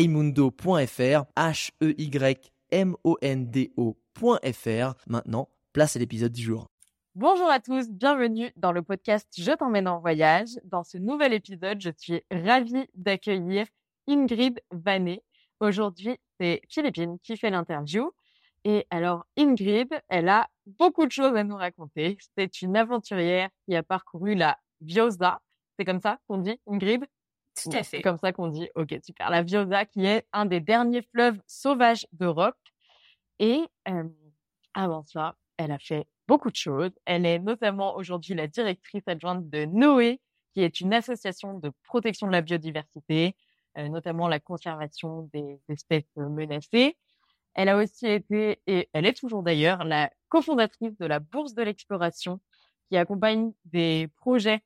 heymundo.fr, H-E-Y-M-O-N-D-O.fr. Maintenant, place à l'épisode du jour. Bonjour à tous, bienvenue dans le podcast Je t'emmène en voyage. Dans ce nouvel épisode, je suis ravie d'accueillir Ingrid Vanet. Aujourd'hui, c'est Philippine qui fait l'interview. Et alors, Ingrid, elle a beaucoup de choses à nous raconter. C'est une aventurière qui a parcouru la Viosa. C'est comme ça qu'on dit, Ingrid? Tout à fait. C'est comme ça qu'on dit. Ok, super. La Viosa, qui est un des derniers fleuves sauvages d'Europe. Et euh, avant ça, elle a fait beaucoup de choses. Elle est notamment aujourd'hui la directrice adjointe de Noé, qui est une association de protection de la biodiversité, euh, notamment la conservation des espèces menacées. Elle a aussi été, et elle est toujours d'ailleurs, la cofondatrice de la Bourse de l'exploration, qui accompagne des projets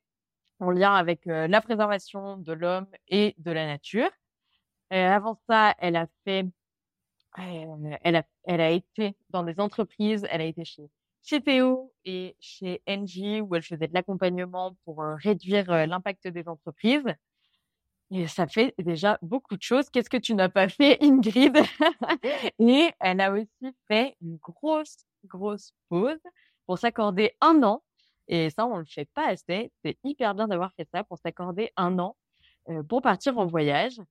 en lien avec la préservation de l'homme et de la nature. avant ça, elle a fait, elle a, elle a été dans des entreprises. Elle a été chez CTO et chez Engie où elle faisait de l'accompagnement pour réduire l'impact des entreprises. Et ça fait déjà beaucoup de choses. Qu'est-ce que tu n'as pas fait, Ingrid? Et elle a aussi fait une grosse, grosse pause pour s'accorder un an et ça, on le fait pas assez. C'est hyper bien d'avoir fait ça pour s'accorder un an pour partir en voyage.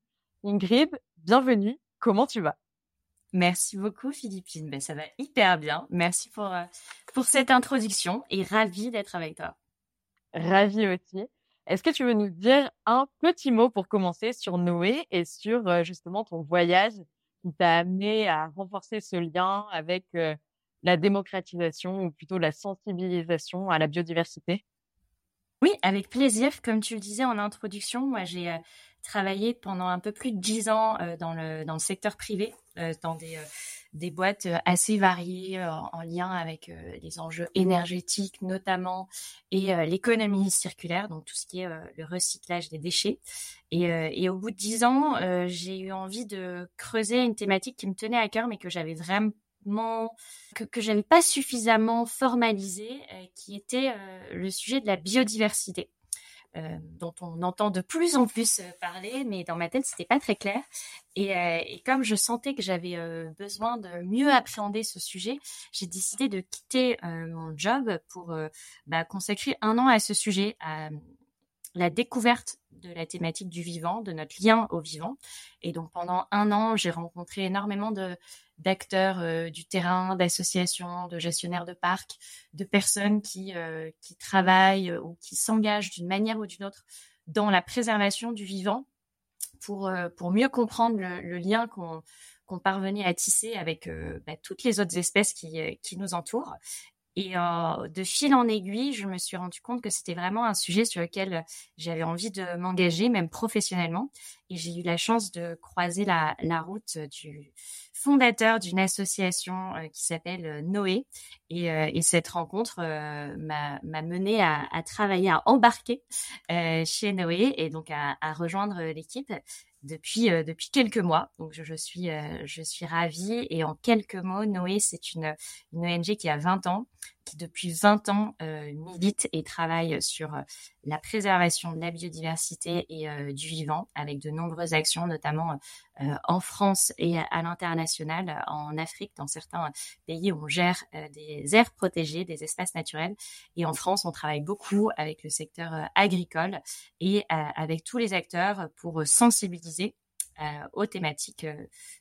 Ingrid, bienvenue. Comment tu vas? Merci beaucoup, Philippine. Ben, ça va hyper bien. Merci pour, pour cette introduction et ravie d'être avec toi. Ravie aussi. Est-ce que tu veux nous dire un petit mot pour commencer sur Noé et sur justement ton voyage qui t'a amené à renforcer ce lien avec la démocratisation ou plutôt la sensibilisation à la biodiversité? Oui, avec plaisir. Comme tu le disais en introduction, moi j'ai euh, travaillé pendant un peu plus de dix ans euh, dans, le, dans le secteur privé, euh, dans des, des boîtes assez variées en lien avec les enjeux énergétiques notamment et l'économie circulaire, donc tout ce qui est le recyclage des déchets. Et, et au bout de dix ans, j'ai eu envie de creuser une thématique qui me tenait à cœur mais que j'avais vraiment que, que j'avais pas suffisamment formalisé, euh, qui était euh, le sujet de la biodiversité. Euh, dont on entend de plus en plus parler, mais dans ma tête c'était pas très clair. Et, et comme je sentais que j'avais besoin de mieux appréhender ce sujet, j'ai décidé de quitter mon job pour bah, consacrer un an à ce sujet, à la découverte de la thématique du vivant, de notre lien au vivant. Et donc pendant un an, j'ai rencontré énormément de d'acteurs euh, du terrain, d'associations, de gestionnaires de parcs, de personnes qui euh, qui travaillent euh, ou qui s'engagent d'une manière ou d'une autre dans la préservation du vivant pour pour mieux comprendre le, lien qu'on qu'on parvenait à tisser avec bah, toutes les autres espèces qui, qui nous entourent et euh, de fil en aiguille, je me suis rendu compte que c'était vraiment un sujet sur lequel j'avais envie de m'engager, même professionnellement. Et j'ai eu la chance de croiser la, route du fondateur d'une association euh, qui s'appelle euh, Noé. Et, euh, et, cette rencontre m'a mené à, travailler, à embarquer chez Noé et donc à rejoindre l'équipe depuis depuis quelques mois. Donc je, je suis je suis ravie et en quelques mots, Noé c'est une une ONG qui a 20 ans, qui depuis 20 ans euh, milite et travaille sur euh, la préservation de la biodiversité et euh, du vivant avec de nombreuses actions, notamment en France et à, l'international, en Afrique, dans certains pays où on gère des aires protégées, des espaces naturels. Et en France, on travaille beaucoup avec le secteur agricole et avec tous les acteurs pour sensibiliser aux thématiques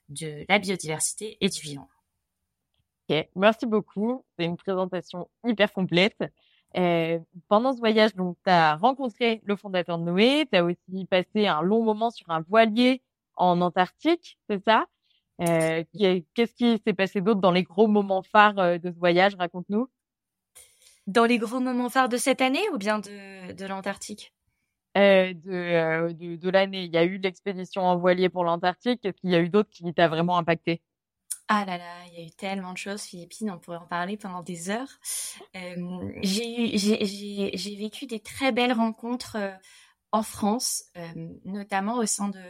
de la biodiversité et du vivant. Ok, merci beaucoup. C'est une présentation hyper complète. Euh, pendant ce voyage, donc, tu as rencontré le fondateur de Noé, tu as aussi passé un long moment sur un voilier en Antarctique, c'est ça? Euh, Qu'est-ce qui s'est passé d'autre dans les gros moments phares euh, de ce voyage? Raconte-nous. Dans les gros moments phares de cette année ou bien de, de l'Antarctique? De, de, de l'année. Il y a eu l'expédition en voilier pour l'Antarctique. Est-ce qu'il y a eu d'autres qui t'a vraiment impacté? Ah là là, il y a eu tellement de choses, Philippines, on pourrait en parler pendant des heures. Euh, j'ai vécu des très belles rencontres euh, en France, euh, notamment au sein de,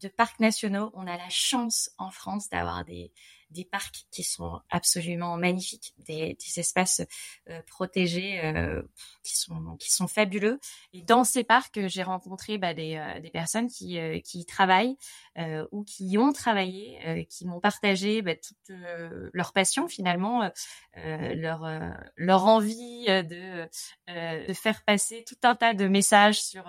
de parcs nationaux. On a la chance en France d'avoir des, des parcs qui sont absolument magnifiques, des, des espaces euh, protégés euh, qui sont qui sont fabuleux. Et dans ces parcs, j'ai rencontré bah, des, euh, des personnes qui qui y travaillent ou qui y ont travaillé, qui m'ont partagé bah, toute leur passion finalement, leur leur envie de de faire passer tout un tas de messages sur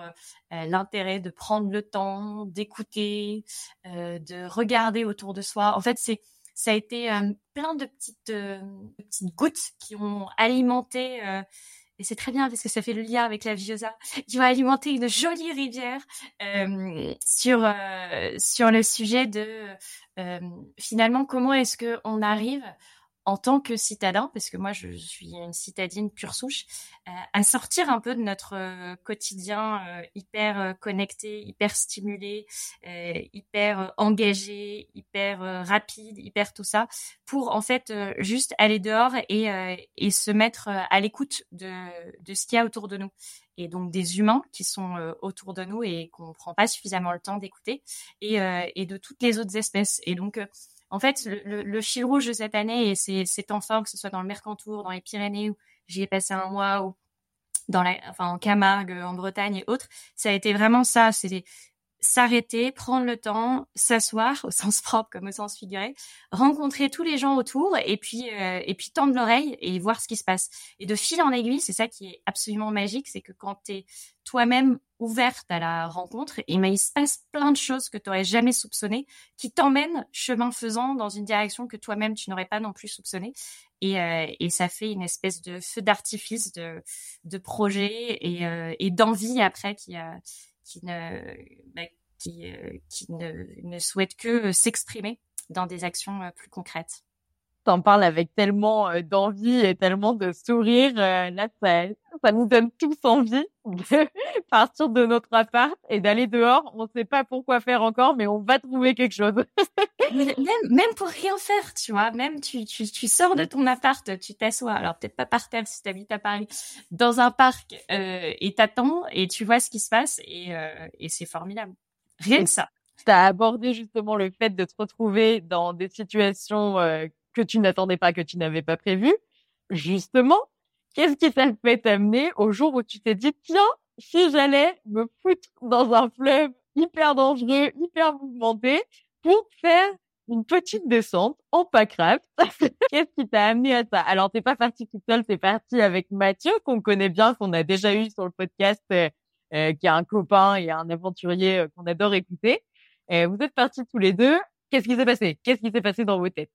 l'intérêt de prendre le temps, d'écouter, de regarder autour de soi. En fait, c'est ça a été euh, plein de petites, euh, petites gouttes qui ont alimenté euh, et c'est très bien parce que ça fait le lien avec la Viosa, qui ont alimenté une jolie rivière sur sur le sujet de finalement comment est-ce que on arrive en tant que citadin, parce que moi je suis une citadine pure souche, euh, à sortir un peu de notre euh, quotidien euh, hyper connecté, hyper stimulé, hyper engagé, hyper rapide, hyper tout ça, pour en fait juste aller dehors et, et se mettre à l'écoute de, de ce qu'il y a autour de nous et donc des humains qui sont autour de nous et qu'on prend pas suffisamment le temps d'écouter et, et de toutes les autres espèces. Et donc en fait, le, fil rouge de cette année et c'est temps fort, que ce soit dans le Mercantour, dans les Pyrénées où j'y ai passé un mois, ou dans la, en Camargue, en Bretagne et autres, ça a été vraiment ça. S'arrêter, prendre le temps, s'asseoir au sens propre comme au sens figuré, rencontrer tous les gens autour et puis euh, et puis tendre l'oreille et voir ce qui se passe. Et de fil en aiguille, c'est ça qui est absolument magique, c'est que quand tu es toi-même ouverte à la rencontre, et ben, il se passe plein de choses que tu n'aurais jamais soupçonnées, qui t'emmènent chemin faisant dans une direction que toi-même tu n'aurais pas non plus soupçonnée. Et, euh, et ça fait une espèce de feu d'artifice de, de projet et, euh, et d'envie après qui a qui ne, bah, qui, euh, qui ne, ne souhaitent que s'exprimer dans des actions euh, plus concrètes. T'en parles avec tellement euh, d'envie et tellement de sourire. Là, ça, ça nous donne tous envie de partir de notre appart et d'aller dehors. On ne sait pas pourquoi faire encore, mais on va trouver quelque chose. même, même pour rien faire, tu vois. Même tu, tu, tu sors de ton appart, tu t'assois. Alors peut-être pas par terre si tu habites à Paris, dans un parc euh, et t'attends et tu vois ce qui se passe et, euh, et c'est formidable. Rien que ça. Tu as abordé justement le fait de te retrouver dans des situations euh, que tu n'attendais pas, que tu n'avais pas prévues. Justement, Qu'est-ce qui t'a fait t'amener au jour où tu t'es dit, tiens, si j'allais me foutre dans un fleuve hyper dangereux, hyper mouvementé, pour faire une petite descente en packraft. Qu'est-ce qui t'a amené à ça? Alors, t'es pas parti tout seul, t'es parti avec Mathieu, qu'on connaît bien, qu'on a déjà eu sur le podcast, euh, euh qui est un copain et un aventurier euh, qu'on adore écouter. Et vous êtes partis tous les deux. Qu'est-ce qui s'est passé? Qu'est-ce qui s'est passé dans vos têtes?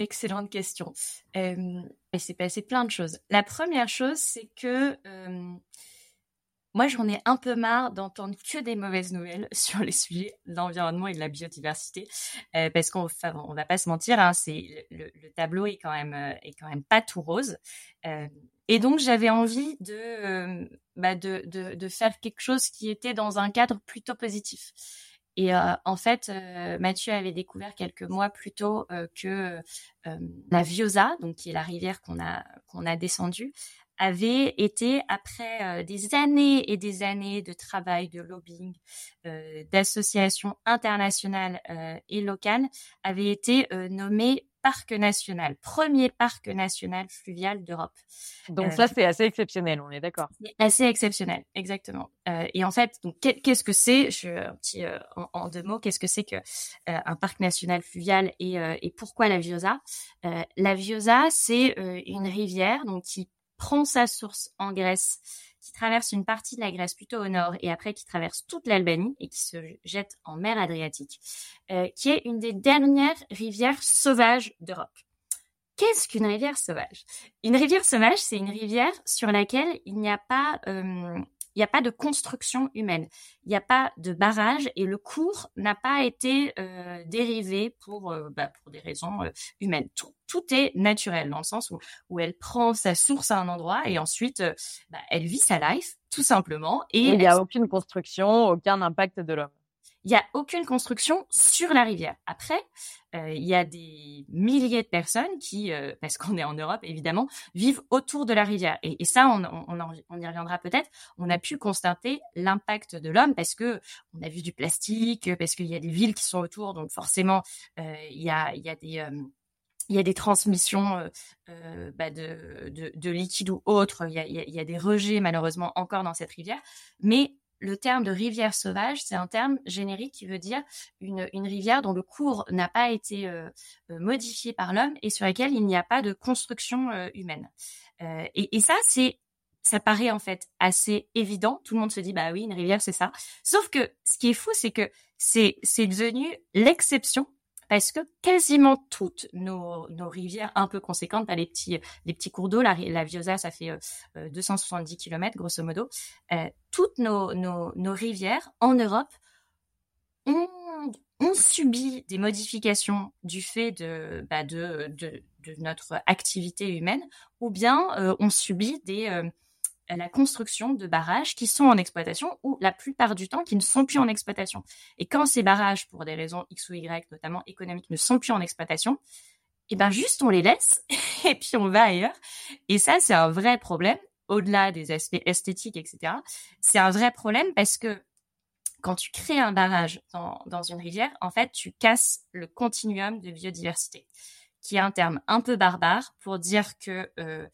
Excellente question. Euh, il s'est passé plein de choses. La première chose, c'est que euh, moi, j'en ai un peu marre d'entendre que des mauvaises nouvelles sur les sujets de l'environnement et de la biodiversité, euh, parce qu'on on va pas se mentir, hein, c'est le, tableau est quand même est quand même pas tout rose. et donc, j'avais envie bah de, de, de faire quelque chose qui était dans un cadre plutôt positif. Et euh, en fait, euh, Mathieu avait découvert quelques mois plus tôt euh, que la Viosa, donc qui est la rivière qu'on a qu'on a descendue, avait été après des années et des années de travail, de lobbying, d'associations internationales et locales, avait été nommée parc national, premier parc national fluvial d'Europe. Donc euh, ça, c'est assez exceptionnel, on est d'accord. Assez exceptionnel, exactement. Euh, et en fait, donc qu'est-ce que c'est Je un petit euh, en, deux mots, qu'est-ce que c'est que un parc national fluvial et, et pourquoi la Viosa? La Viosa, c'est une rivière donc qui prend sa source en Grèce qui traverse une partie de la Grèce plutôt au nord et après qui traverse toute l'Albanie et qui se jette en mer Adriatique, euh, qui est une des dernières rivières sauvages d'Europe. Qu'est-ce qu'une rivière sauvage? Une rivière sauvage, c'est une rivière sur laquelle il n'y a pas euh, il n'y a pas de construction humaine, il n'y a pas de barrage et le cours n'a pas été euh, dérivé pour, euh, bah, pour des raisons euh, humaines. Tout, tout, est naturel dans le sens où, où elle prend sa source à un endroit et ensuite bah, elle vit sa life tout simplement. Et il n'y a aucune construction, aucun impact de l'homme il n'y a aucune construction sur la rivière. Après, euh, il y a des milliers de personnes qui, euh, parce qu'on est en Europe évidemment, vivent autour de la rivière. Et, ça, on, on, y reviendra peut-être. On a pu constater l'impact de l'homme parce que on a vu du plastique, parce qu'il y a des villes qui sont autour, donc forcément, euh, il y a, y a des il y a des transmissions bah de, de, de, liquide ou autre, il y, a, il y, a, des rejets malheureusement encore dans cette rivière, mais le terme de rivière sauvage, c'est un terme générique qui veut dire une, rivière dont le cours n'a pas été euh, euh, modifié par l'homme et sur laquelle il n'y a pas de construction euh, humaine. et, ça, c'est ça paraît en fait assez évident. Tout le monde se dit bah oui, une rivière c'est ça. Sauf que ce qui est fou, c'est que c'est c'est devenu l'exception parce que quasiment toutes nos, rivières un peu conséquentes, pas les petits, les petits cours d'eau, la, la Viosa, ça fait 270 euh, km grosso modo, euh, toutes nos, nos, rivières en Europe ont, ont, subi des modifications du fait de, bah de, de, notre activité humaine ou bien euh, ont subi des la construction de barrages qui sont en exploitation ou la plupart du temps qui ne sont plus en exploitation. Et quand ces barrages, pour des raisons X ou Y, notamment économiques, ne sont plus en exploitation, eh ben juste on les laisse et puis on va ailleurs. Et ça, c'est un vrai problème, au-delà des aspects esthétiques, etc. C'est un vrai problème parce que quand tu crées un barrage dans, dans une rivière, en fait, tu casses le continuum de biodiversité, qui est un terme un peu barbare pour dire que euh,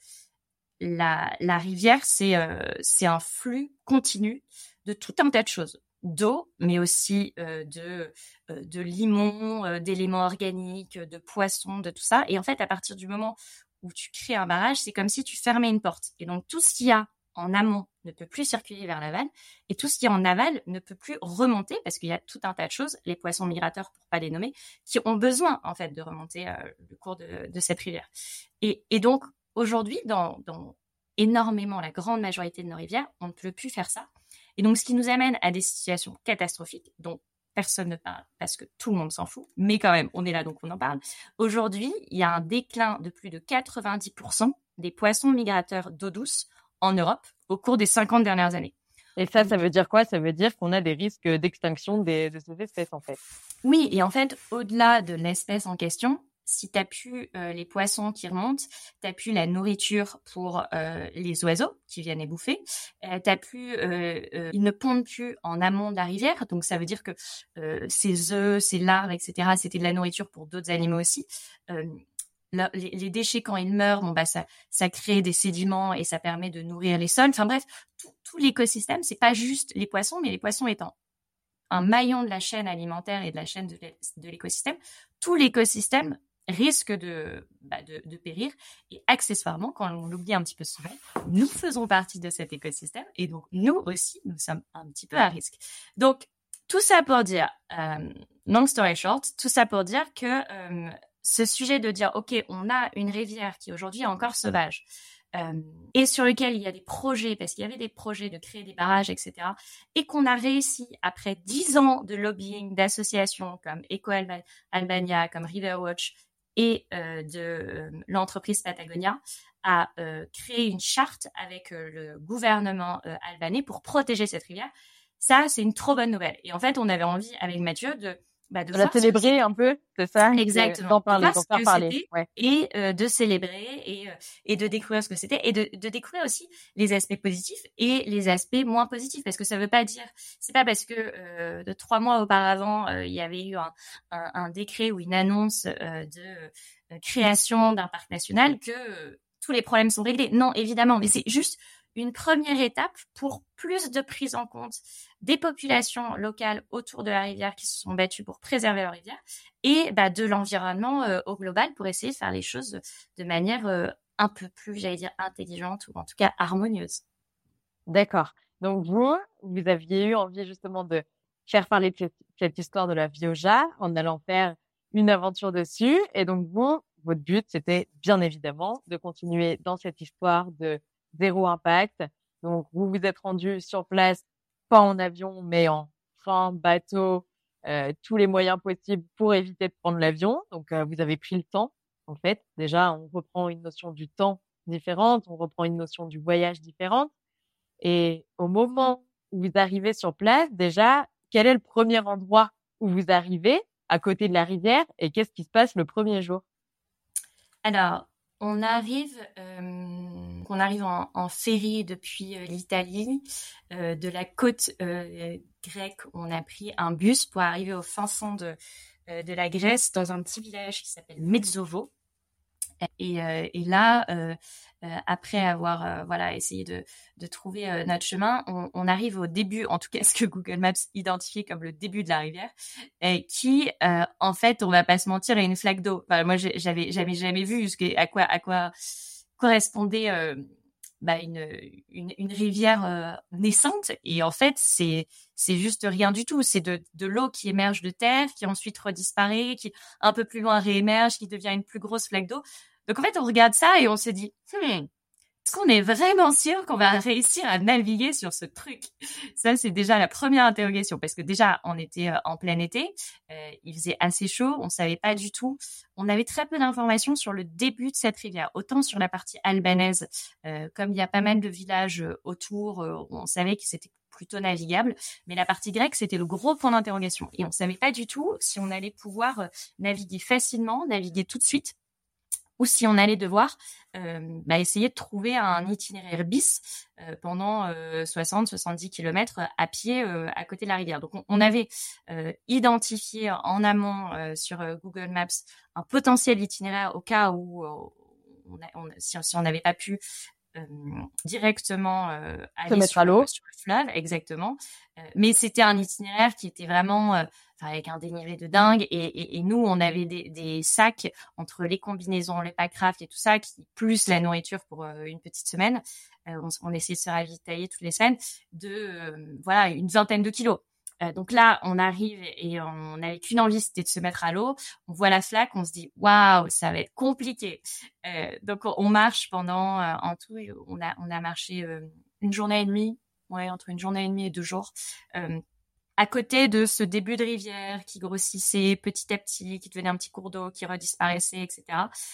la, la rivière, c'est euh, c'est un flux continu de tout un tas de choses d'eau, mais aussi euh, de euh, de limon, d'éléments organiques, de poissons, de tout ça. Et en fait, à partir du moment où tu crées un barrage, c'est comme si tu fermais une porte. Et donc tout ce qu'il y a en amont ne peut plus circuler vers l'aval, et tout ce qui est en aval ne peut plus remonter parce qu'il y a tout un tas de choses, les poissons migrateurs pour pas les nommer, qui ont besoin en fait de remonter le cours de, de cette rivière. Et, et donc Aujourd'hui, dans, énormément la grande majorité de nos rivières, on ne peut plus faire ça. Et donc, ce qui nous amène à des situations catastrophiques dont personne ne parle parce que tout le monde s'en fout, mais quand même, on est là donc on en parle. Aujourd'hui, il y a un déclin de plus de 90% des poissons migrateurs d'eau douce en Europe au cours des 50 dernières années. Et ça, ça veut dire quoi? Ça veut dire qu'on a des risques d'extinction de ces espèces, en fait. Oui, et en fait, au-delà de l'espèce en question, si tu pu euh, les poissons qui remontent, tu pu la nourriture pour euh, les oiseaux qui viennent les bouffer, euh, as pu, ils ne pondent plus en amont de la rivière, donc ça veut dire que ces œufs, ces larves, etc., c'était de la nourriture pour d'autres animaux aussi. les, déchets quand ils meurent, bon bah ça, ça crée des sédiments et ça permet de nourrir les sols. Enfin bref, tout, tout l'écosystème, c'est pas juste les poissons, mais les poissons étant un maillon de la chaîne alimentaire et de la chaîne de l'écosystème, tout l'écosystème risque bah, de, de, périr. Et accessoirement, quand on l'oublie un petit peu souvent, nous faisons partie de cet écosystème et donc nous aussi, nous sommes un petit peu à risque. Donc, tout ça pour dire, euh, long story short, tout ça pour dire que euh, ce sujet de dire, OK, on a une rivière qui aujourd'hui est encore sauvage, euh, et sur lequel il y a des projets, parce qu'il y avait des projets de créer des barrages, etc., et qu'on a réussi, après dix ans de lobbying d'associations comme Eco Albania, comme Riverwatch, et euh, de euh, l'entreprise Patagonia a euh, créé une charte avec le gouvernement albanais pour protéger cette rivière. Ça, c'est une trop bonne nouvelle. Et en fait, on avait envie avec Mathieu de bah, de la célébrer un peu, c'est ça? Exactement. D'en parler, d'en faire parler. Et euh, de célébrer et, euh, et de découvrir ce que c'était et de, de découvrir aussi les aspects positifs et les aspects moins positifs parce que ça veut pas dire, c'est pas parce que euh, de trois mois auparavant il y avait eu un, un, un, décret ou une annonce de création d'un parc national que tous les problèmes sont réglés. Non, évidemment, mais c'est juste une première étape pour plus de prise en compte des populations locales autour de la rivière qui se sont battues pour préserver leur rivière et bah, de l'environnement euh, au global pour essayer de faire les choses de manière euh, un peu plus, j'allais dire, intelligente ou en tout cas harmonieuse. D'accord. Donc vous, vous aviez eu envie justement de faire parler de cette, histoire de la Vioja en allant faire une aventure dessus. Et donc vous, votre but, c'était bien évidemment de continuer dans cette histoire de zéro impact, Donc, vous vous êtes rendu sur place, pas en avion, mais en train, bateau, euh, tous les moyens possibles pour éviter de prendre l'avion. Donc, euh, vous avez pris le temps. En fait, déjà, on reprend une notion du temps différente, on reprend une notion du voyage différente. Et au moment où vous arrivez sur place, déjà, quel est le premier endroit où vous arrivez à côté de la rivière et qu'est-ce qui se passe le premier jour? Alors, on arrive, euh, on arrive en, en ferry depuis euh, l'Italie, euh, de la côte euh, grecque. On a pris un bus pour arriver au fin fond de, la Grèce, dans un petit village qui s'appelle Metzovo. Et, là, après avoir voilà essayé de, trouver notre chemin, on, arrive au début, en tout cas ce que Google Maps identifie comme le début de la rivière, qui en fait, on va pas se mentir, est une flaque d'eau. Moi, j'avais j'avais jamais vu à quoi à quoi correspondait bah, une, une, une, rivière euh, naissante. Et en fait c'est c'est juste rien du tout. C'est de, de l'eau qui émerge de terre qui ensuite redisparaît qui un peu plus loin réémerge qui devient une plus grosse flaque d'eau. Donc en fait on regarde ça et on se dit hmm, est-ce qu'on est vraiment sûr qu'on va réussir à naviguer sur ce truc? Ça, c'est déjà la première interrogation, parce que déjà, on était euh, en plein été, euh, il faisait assez chaud, on savait pas du tout. On avait très peu d'informations sur le début de cette rivière, autant sur la partie albanaise, euh, comme il y a pas mal de villages autour, on savait que c'était plutôt navigable, mais la partie grecque, c'était le gros point d'interrogation. Et on savait pas du tout si on allait pouvoir naviguer facilement, naviguer tout de suite, ou si on allait devoir euh, bah, essayer de trouver un itinéraire bis euh, pendant 60-70 euh, kilomètres à pied euh, à côté de la rivière. Donc on, avait identifié en amont sur Google Maps un potentiel itinéraire au cas où on on, si, si, on n'avait pas pu euh, directement euh, aller Se mettre sur, à l'eau. sur le fleuve, exactement. Euh, mais c'était un itinéraire qui était vraiment euh, avec un dénivelé de dingue. Et, et, et nous, on avait des, des, sacs entre les combinaisons, les packrafts et tout ça, qui plus la nourriture pour euh, une petite semaine. on, on essayait de se ravitailler toutes les semaines de voilà une vingtaine de kilos. Euh, donc là, on arrive et on n'avait qu'une envie, c'était de se mettre à l'eau. On voit la flaque, on se dit waouh, ça va être compliqué. Euh, donc on, marche pendant euh, en tout, on a on a marché euh, une journée et demie, ouais, entre une journée et demie et deux jours. Euh, à côté de ce début de rivière qui grossissait petit à petit, qui devenait un petit cours d'eau, qui redisparaissait, etc.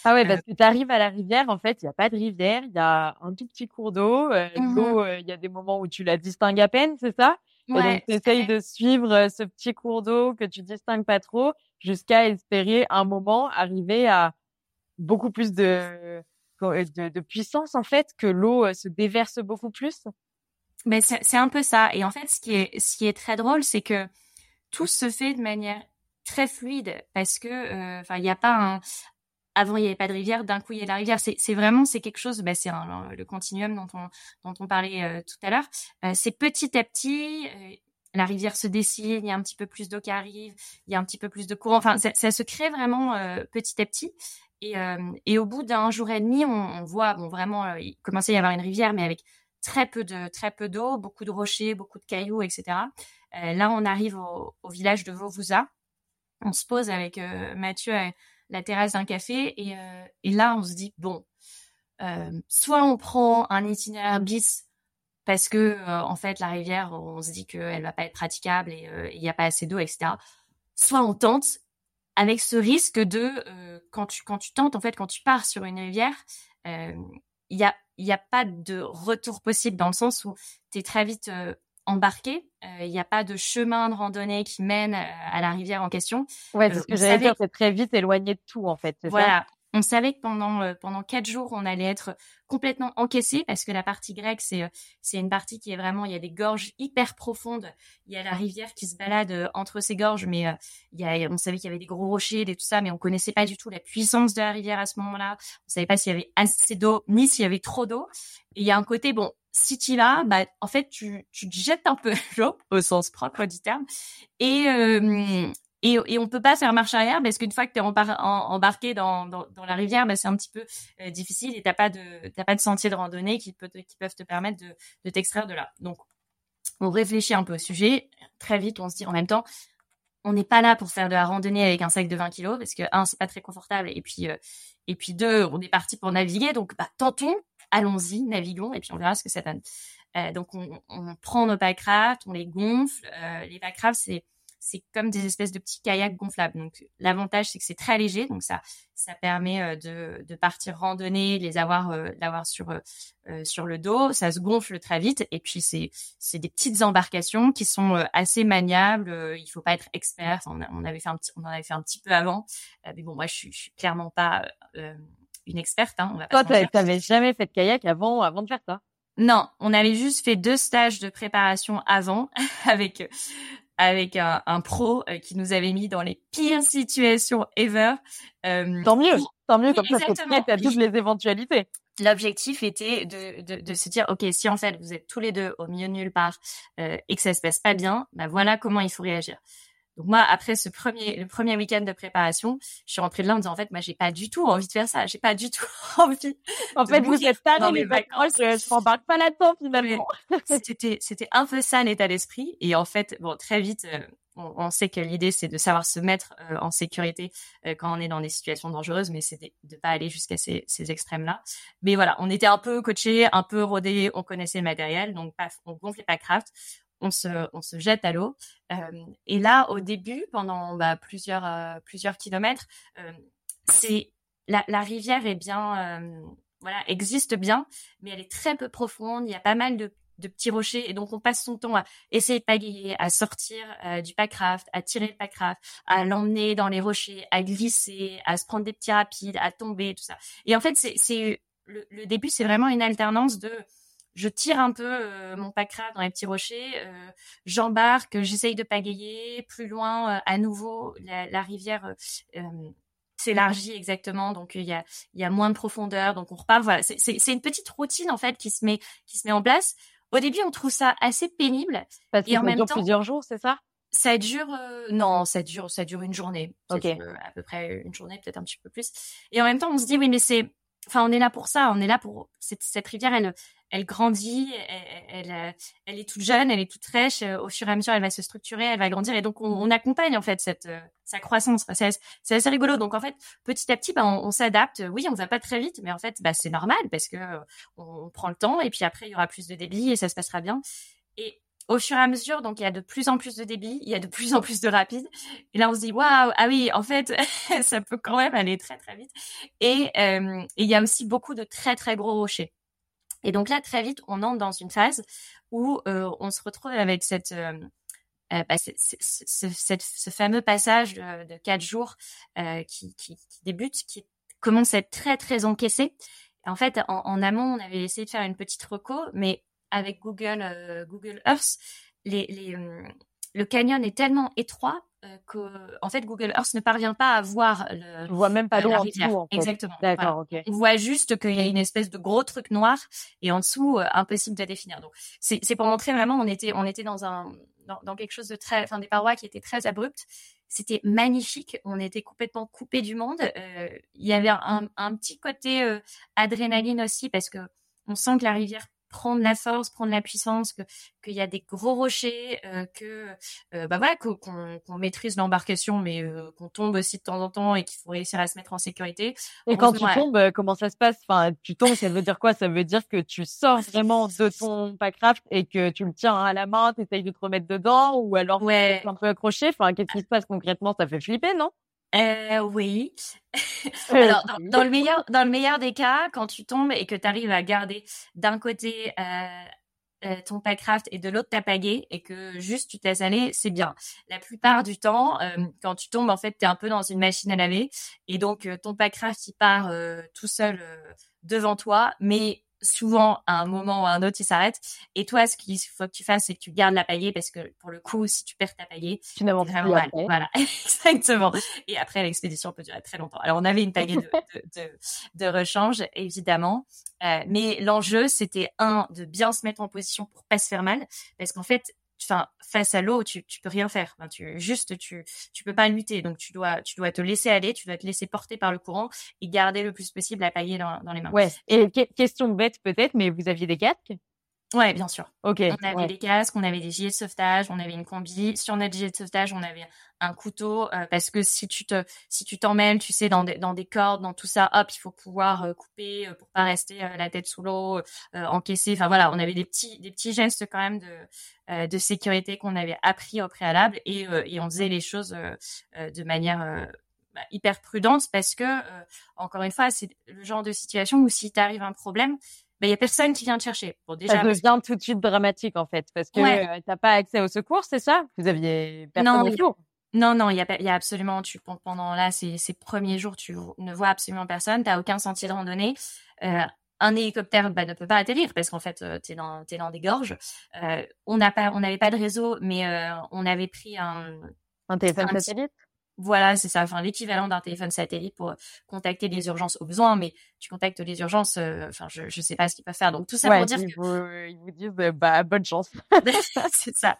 Ah ouais, parce que tu arrives à la rivière, en fait, il n'y a pas de rivière, il y a un tout petit cours d'eau. Euh, Mhm. L'eau, il y a des moments où tu la distingues à peine, c'est ça? Et Ouais, donc, tu essayes de suivre ce petit cours d'eau que tu distingues pas trop jusqu'à espérer un moment arriver à beaucoup plus de, de, de puissance, en fait, que l'eau se déverse beaucoup plus? Mais c'est un peu ça. Et en fait, ce qui est, ce qui est très drôle, c'est que tout se fait de manière très fluide parce que, euh, enfin, il n'y a pas un. Avant, il n'y avait pas de rivière. D'un coup, il y a la rivière. C'est vraiment, c'est quelque chose. Bah, c'est le continuum dont on parlait euh, tout à l'heure. Euh, c'est petit à petit. euh, la rivière se dessine. Il y a un petit peu plus d'eau qui arrive. Il y a un petit peu plus de courant. Enfin, ça, ça se crée vraiment petit à petit. Et, au bout d'un jour et demi, on, voit bon vraiment, il commençait à y avoir une rivière, mais avec très peu de très peu d'eau, beaucoup de rochers, beaucoup de cailloux, etc. Là, on arrive au, village de Vovouza. On se pose avec Mathieu la terrasse d'un café et, euh, et là, on se dit bon, euh, soit on prend un itinéraire bis parce que euh, en fait la rivière, on se dit qu'elle va pas être praticable et il n'y a pas assez d'eau, etc. Soit on tente avec ce risque de quand tu quand tu tentes en fait quand tu pars sur une rivière, il y a y a pas de retour possible dans le sens où tu es très vite embarqué. Il n'y a pas de chemin de randonnée qui mène euh, à la rivière en question. Ouais, c'est Euh, ce que on j'allais savait- dire, c'est très vite éloigné de tout, en fait. ça? Voilà. On savait que pendant euh, pendant quatre jours, on allait être complètement encaissé parce que la partie grecque, c'est euh, c'est une partie qui est vraiment, il y a des gorges hyper profondes. Il y a la rivière qui se balade euh, entre ces gorges, mais euh, il y a, on savait qu'il y avait des gros rochers, des tout ça, mais on connaissait pas du tout la puissance de la rivière à ce moment-là. On savait pas s'il y avait assez d'eau ni s'il y avait trop d'eau. Et il y a un côté bon, si tu là, bah en fait tu tu te jettes un peu l'eau au sens propre du terme et euh, et, et on peut pas faire marche arrière parce qu'une fois que tu es embarqué dans, dans, dans la rivière, bah, c'est un petit peu euh, difficile et t'as pas de t'as pas de sentier de randonnée qui, peut te- qui peuvent te permettre de, de t'extraire de là. Donc on réfléchit un peu au sujet. Très vite, on se dit en même temps, on n'est pas là pour faire de la randonnée avec un sac de 20 kilos parce que un, c'est pas très confortable et puis euh, et puis deux, on est parti pour naviguer. Donc bah, tentons, allons-y, naviguons et puis on verra ce que ça donne. donc on, on, prend nos packrafts, on les gonfle. les packrafts, c'est c'est comme des espèces de petits kayaks gonflables. Donc l'avantage c'est que c'est très léger, donc ça ça permet euh, de, de partir randonner, les avoir euh, l'avoir sur euh, sur le dos, ça se gonfle très vite et puis c'est c'est des petites embarcations qui sont assez maniables. il faut pas être expert. on, on, avait fait un petit on en avait fait un petit peu avant, mais bon moi je suis, je suis clairement pas une experte. Hein, on va Toi, t'avais jamais fait de kayak avant avant de faire ça? Non, on avait juste fait deux stages de préparation avant avec avec un, un pro euh, qui nous avait mis dans les pires situations ever. Euh, tant mieux, tant mieux, comme ça, faut prête à toutes les éventualités. L'objectif était de, de, de, se dire, ok, si en fait vous êtes tous les deux au milieu de nulle part euh, et que ça se passe pas bien, bah voilà comment il faut réagir. Donc moi, après ce premier, le premier week-end de préparation, je suis rentrée de là en disant en fait, moi, j'ai pas du tout envie de faire ça. J'ai pas du tout envie. En fait, vous êtes pas dans les vacances. Je m'embarque pas là-dedans finalement. c'était, c'était un peu ça l'état d'esprit. Et en fait, bon, très vite, euh, on, sait que l'idée c'est de savoir se mettre euh, en sécurité euh, quand on est dans des situations dangereuses, mais c'est de, de pas aller jusqu'à ces, ces extrêmes-là. Mais voilà, on était un peu coachés, un peu rodés, on connaissait le matériel, donc paf, on gonflait pas craft on se, on se jette à l'eau. Euh, et là, au début, pendant bah, plusieurs, euh, plusieurs kilomètres, euh, c'est la, la, rivière est bien, voilà, existe bien, mais elle est très peu profonde. Il y a pas mal de, de petits rochers et donc on passe son temps à essayer de pagayer, à sortir du packraft, à tirer le packraft, à l'emmener dans les rochers, à glisser, à se prendre des petits rapides, à tomber, tout ça. Et en fait, c'est le, le début, c'est vraiment une alternance de je tire un peu euh, mon packraft dans les petits rochers, euh, j'embarque, j'essaye de pagayer. Plus loin, euh, à nouveau, la, la rivière s'élargit exactement, donc il y a, y a moins de profondeur, donc on repart. Voilà, c'est une petite routine en fait qui se met qui se met en place. Au début, on trouve ça assez pénible. Parce et en même temps, plusieurs jours, c'est ça? Ça dure, non, ça dure, ça dure une journée. Ok. à peu près une journée, peut-être un petit peu plus. Et en même temps, on se dit oui, mais c'est, enfin, on est là pour ça, on est là pour cette, cette rivière, elle, elle grandit, elle, elle, est toute jeune, elle est toute fraîche. Euh, au fur et à mesure, elle va se structurer, elle va grandir, et donc on, on accompagne en fait euh, sa croissance. C'est assez rigolo. Donc en fait, petit à petit, bah, on, s'adapte. Oui, on va pas très vite, mais en fait, bah, c'est normal parce que euh, on, prend le temps, et puis après, il y aura plus de débit et ça se passera bien. Et au fur et à mesure, donc il y a de plus en plus de débit, il y a de plus en plus de rapide. Et là, on se dit waouh, ah oui, en fait, ça peut quand même aller très très vite. Et il y a aussi beaucoup de très très gros rochers. Et donc là, très vite, on entre dans une phase où euh, on se retrouve avec cette, euh, euh bah, ce fameux passage de, quatre jours euh, qui, qui, qui, débute, qui commence à être très très encaissé. En fait, en, en, amont, on avait essayé de faire une petite reco, mais avec Google euh, Google Earth, les, les, le canyon est tellement étroit que en fait Google Earth ne parvient pas à voir le on voit même pas l'eau en dessous exactement d'accord ok. On voit juste qu'il y a une espèce de gros truc noir et en dessous euh, impossible de définir. Donc c'est c'est pour montrer vraiment on était on était dans un dans, dans quelque chose de très enfin des parois qui étaient très abruptes. C'était magnifique. On était complètement coupé du monde. Euh, il y avait un, un petit côté euh, adrénaline aussi parce que on sent que la rivière prendre la force, prendre la puissance, que qu'il y a des gros rochers, euh, que euh, bah voilà qu'on maîtrise l'embarcation, mais euh, qu'on tombe aussi de temps en temps et qu'il faut réussir à se mettre en sécurité. Et quand tu tombes, comment ça se passe? Enfin, tu tombes, ça veut dire quoi? Ça veut dire que tu sors vraiment de ton packraft et que tu le tiens à la main, t'essayes de te remettre dedans, ou alors ouais. tu es un peu accroché. Enfin, qu'est-ce qui se passe concrètement? Ça fait flipper, non? Euh, oui. Alors, dans, le meilleur, dans le meilleur des cas, quand tu tombes et que tu arrives à garder d'un côté euh, euh, ton packraft et de l'autre ta pagaie et que juste tu t'es aller, c'est bien. La plupart du temps, euh, quand tu tombes, en fait, tu es un peu dans une machine à laver et donc euh, ton packraft, il part tout seul devant toi, mais souvent à un moment ou à un autre il s'arrête et toi ce qu'il faut que tu fasses c'est que tu gardes la paillée parce que pour le coup si tu perds ta paillée tu n'avances vraiment mal. voilà. Exactement. Et après l'expédition peut durer très longtemps. Alors on avait une paillée de, de, de, de rechange évidemment. Euh, mais l'enjeu c'était un de bien se mettre en position pour pas se faire mal. Parce qu'en fait face à l'eau tu tu peux rien faire. Tu juste tu tu peux pas lutter. Donc tu dois tu dois te laisser aller tu dois te laisser porter par le courant et garder le plus possible la dans, dans les mains. Ouais. Et question bête peut-être mais vous aviez des casques? Ouais, bien sûr. Ok. On avait des casques, on avait des gilets de sauvetage, on avait une combi. Sur notre gilet de sauvetage, on avait un couteau euh, parce que si tu te, si tu t'emmènes, tu sais, dans des, dans des cordes, dans tout ça, hop, il faut pouvoir euh, couper euh, pour pas rester la tête sous l'eau, encaisser. Enfin voilà, on avait des petits, des petits gestes quand même de, de sécurité qu'on avait appris au préalable et, et on faisait les choses de manière bah, hyper prudente parce que encore une fois, c'est le genre de situation où si t'arrive un problème il y a personne qui vient te chercher. Bon, déjà, ça devient tout de suite dramatique en fait, parce que tu euh, t'as pas accès au secours, c'est ça? Vous aviez personne non, autour Non, non, il y a, y a absolument, tu pendant là ces, ces premiers jours, tu ne vois absolument personne, t'as aucun sentier de randonnée. Euh, un hélicoptère bah, ne peut pas atterrir parce qu'en fait euh, t'es dans t'es dans des gorges. Euh, on n'a pas on n'avait pas de réseau, mais euh, on avait pris un un téléphone satellite? Voilà, c'est ça, enfin l'équivalent d'un téléphone satellite pour contacter les urgences au besoin, mais tu contactes les urgences, euh, enfin je je sais pas ce qu'ils peuvent faire. Donc tout ça pour dire ils vous, ils vous disent euh, bah bonne chance. c'est ça.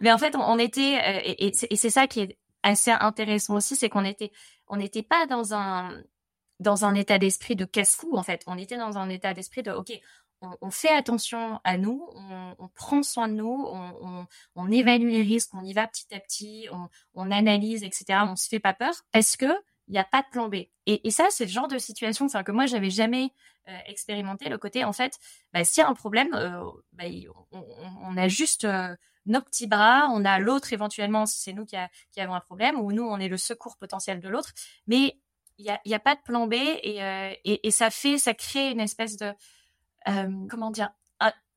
Mais en fait, on, était euh, et, et c'est ça qui est assez intéressant aussi, c'est qu'on était on n'était pas dans un dans un état d'esprit de casse-fou en fait. On était dans un état d'esprit de OK, on, fait attention à nous, on, prend soin de nous, on, évalue les risques, on y va petit à petit, on, analyse, etc. On se fait pas peur parce que il n'y a pas de plan B. Et, ça, c'est le genre de situation que moi, j'avais jamais euh, expérimenté. Le côté, en fait, bah, s'il y a un problème, euh, bah, on, a juste euh, nos petits bras, on a l'autre éventuellement si c'est nous qui, avons un problème, ou nous, on est le secours potentiel de l'autre. Mais il n'y a, a, pas de plan B et, et, ça fait, ça crée une espèce de comment dire,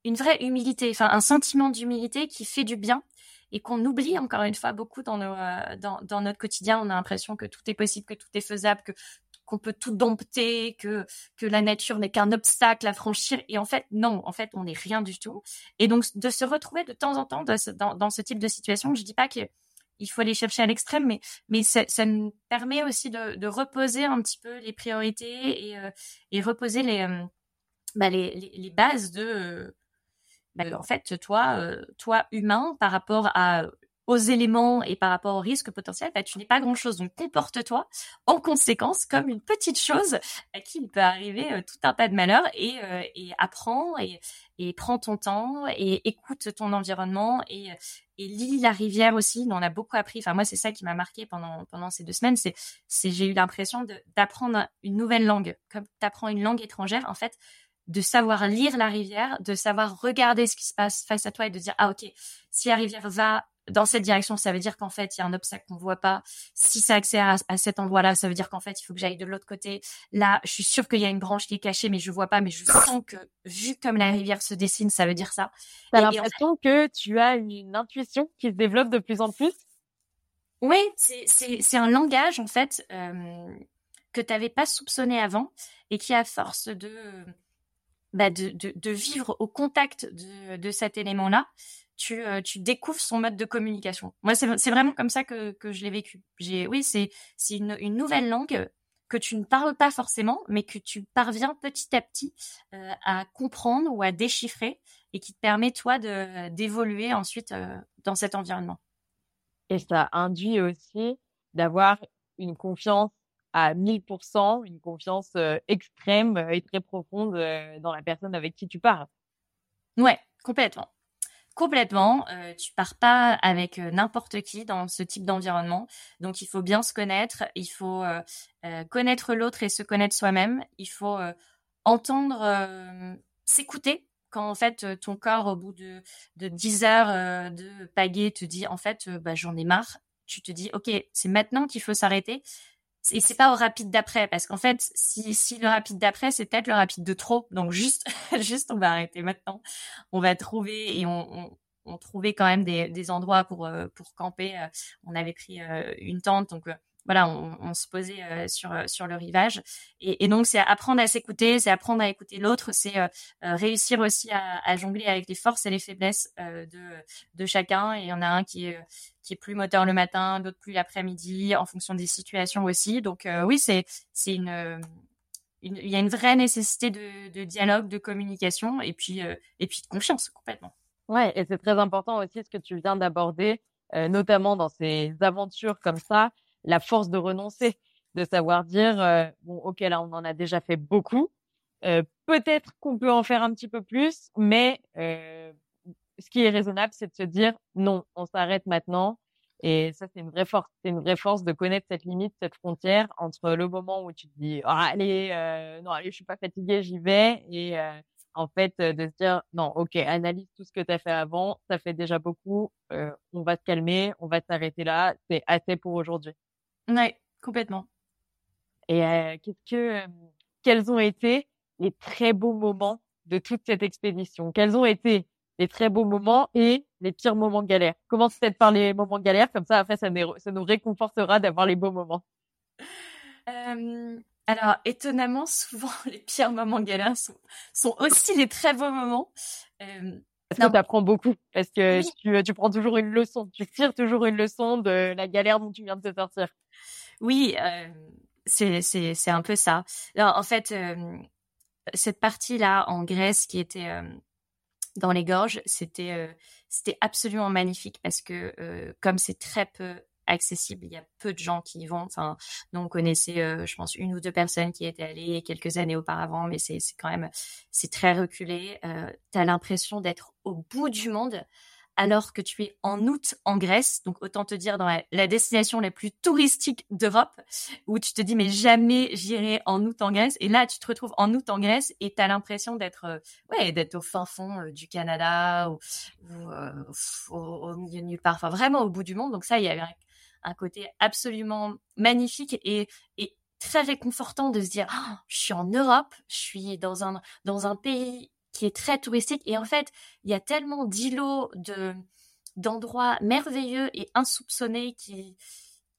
une vraie humilité, enfin un sentiment d'humilité qui fait du bien et qu'on oublie encore une fois beaucoup dans, nos, euh, dans, dans, notre quotidien. On a l'impression que tout est possible, que tout est faisable, que qu'on peut tout dompter, que que la nature n'est qu'un obstacle à franchir. Et en fait, non, en fait, on n'est rien du tout. Et donc de se retrouver de temps en temps dans, dans, ce type de situation, je dis pas que il faut aller chercher à l'extrême, mais mais ça, ça nous permet aussi de, de, reposer un petit peu les priorités et, euh, et reposer les bah, les, les, bases de, bah, en fait, toi, euh, toi humain, par rapport à aux éléments et par rapport aux risques potentiels, bah, tu n'es pas grand-chose. Donc, comporte-toi en conséquence comme une petite chose à qui il peut arriver euh, tout un tas de malheurs et, euh, et apprends et, et prends ton temps et écoute ton environnement et, et lis la rivière aussi. On a beaucoup appris. Enfin, moi, c'est ça qui m'a marqué pendant, pendant ces deux semaines. C'est, c'est j'ai eu l'impression d'apprendre une nouvelle langue. Comme tu apprends une langue étrangère, en fait, de savoir lire la rivière, de savoir regarder ce qui se passe face à toi et de dire ah ok si la rivière va dans cette direction, ça veut dire qu'en fait il y a un obstacle qu'on voit pas. Si ça accède à, cet endroit-là, ça veut dire qu'en fait il faut que j'aille de l'autre côté. Là, je suis sûre qu'il y a une branche qui est cachée, mais je vois pas, mais je sens que vu comme la rivière se dessine, ça veut dire ça. T'as l'impression que tu as une intuition qui se développe de plus en plus? Oui, c'est c'est un langage en fait euh, que t'avais pas soupçonné avant et qui à force de bah, de, de, de, vivre au contact de, de cet élément-là, tu, euh, tu découvres son mode de communication. Moi, c'est vraiment comme ça que, que je l'ai vécu. Oui, c'est une, une nouvelle langue que tu ne parles pas forcément, mais que tu parviens petit à petit euh, à comprendre ou à déchiffrer et qui te permet toi d'évoluer ensuite euh, dans cet environnement. Et ça induit aussi d'avoir une confiance à 1000%, une confiance extrême et très profonde dans la personne avec qui tu pars. Ouais, complètement. Complètement. Euh, tu pars pas avec n'importe qui dans ce type d'environnement. Donc, il faut bien se connaître. Il faut connaître l'autre et se connaître soi-même. Il faut entendre, s'écouter. Quand en fait ton corps, au bout de, de 10 heures de pagaie, te dit en fait, bah, j'en ai marre. Tu te dis, ok, c'est maintenant qu'il faut s'arrêter et c'est pas au rapide d'après parce qu'en fait si, si le rapide d'après c'est peut-être le rapide de trop. Donc juste juste on va arrêter maintenant. On va trouver et on, on, on trouvait quand même des, des endroits pour euh, pour camper. Euh, on avait pris euh, une tente donc voilà, on, on, se posait euh, sur euh, sur le rivage. Et, et donc c'est apprendre à s'écouter, c'est apprendre à écouter l'autre, c'est euh, réussir aussi à, à, jongler avec les forces et les faiblesses de de chacun. Et il y en a un qui est qui est plus moteur le matin, d'autres plus l'après-midi, en fonction des situations aussi. Donc oui, c'est c'est une il y a une vraie nécessité de, de, dialogue, de communication et puis et puis de confiance complètement. Ouais, et c'est très important aussi ce que tu viens d'aborder, notamment dans ces aventures comme ça, la force de renoncer, de savoir dire euh, bon ok là on en a déjà fait beaucoup, euh, peut-être qu'on peut en faire un petit peu plus, mais euh, ce qui est raisonnable, c'est de se dire non, on s'arrête maintenant. Et ça, c'est une vraie force. C'est une vraie force de connaître cette limite, cette frontière entre le moment où tu te dis ah, allez, euh, non, allez, je suis pas fatiguée, j'y vais, et euh, en fait de se dire non, ok, analyse tout ce que tu as fait avant, ça fait déjà beaucoup, euh, on va se calmer, on va s'arrêter là, c'est assez pour aujourd'hui. Ouais, complètement. Et qu'est-ce que, quels ont été les très beaux moments de toute cette expédition? Quels ont été les très beaux moments et les pires moments galères. Commence peut-être par les moments galères, comme ça après ça, ça nous réconfortera d'avoir les beaux moments. Euh, alors étonnamment, souvent les pires moments galères sont, sont aussi les très beaux moments. Euh, parce que tu apprends beaucoup, parce que tu, tu prends toujours une leçon, tu tires toujours une leçon de la galère dont tu viens de te sortir. Oui, euh, c'est un peu ça. En fait, euh, cette partie là en Grèce qui était euh, dans les gorges, c'était euh, c'était absolument magnifique parce que comme c'est très peu accessible, il y a peu de gens qui y vont. Enfin, nous on je pense, une ou deux personnes qui étaient allées quelques années auparavant, mais c'est c'est quand même c'est très reculé. Euh, T'as l'impression d'être au bout du monde alors que tu es en août en Grèce, donc autant te dire dans la, destination la plus touristique d'Europe, où tu te dis mais jamais j'irai en août en Grèce, et là tu te retrouves en août en Grèce et tu as l'impression d'être euh, ouais d'être au fin fond euh, du Canada ou, euh, au, milieu de nulle part, enfin vraiment au bout du monde. Donc ça il y avait un, côté absolument magnifique et, très réconfortant de se dire oh, je suis en Europe, je suis dans un dans un pays qui est très touristique. Et en fait, il y a tellement d'îlots, de d'endroits merveilleux et insoupçonnés qui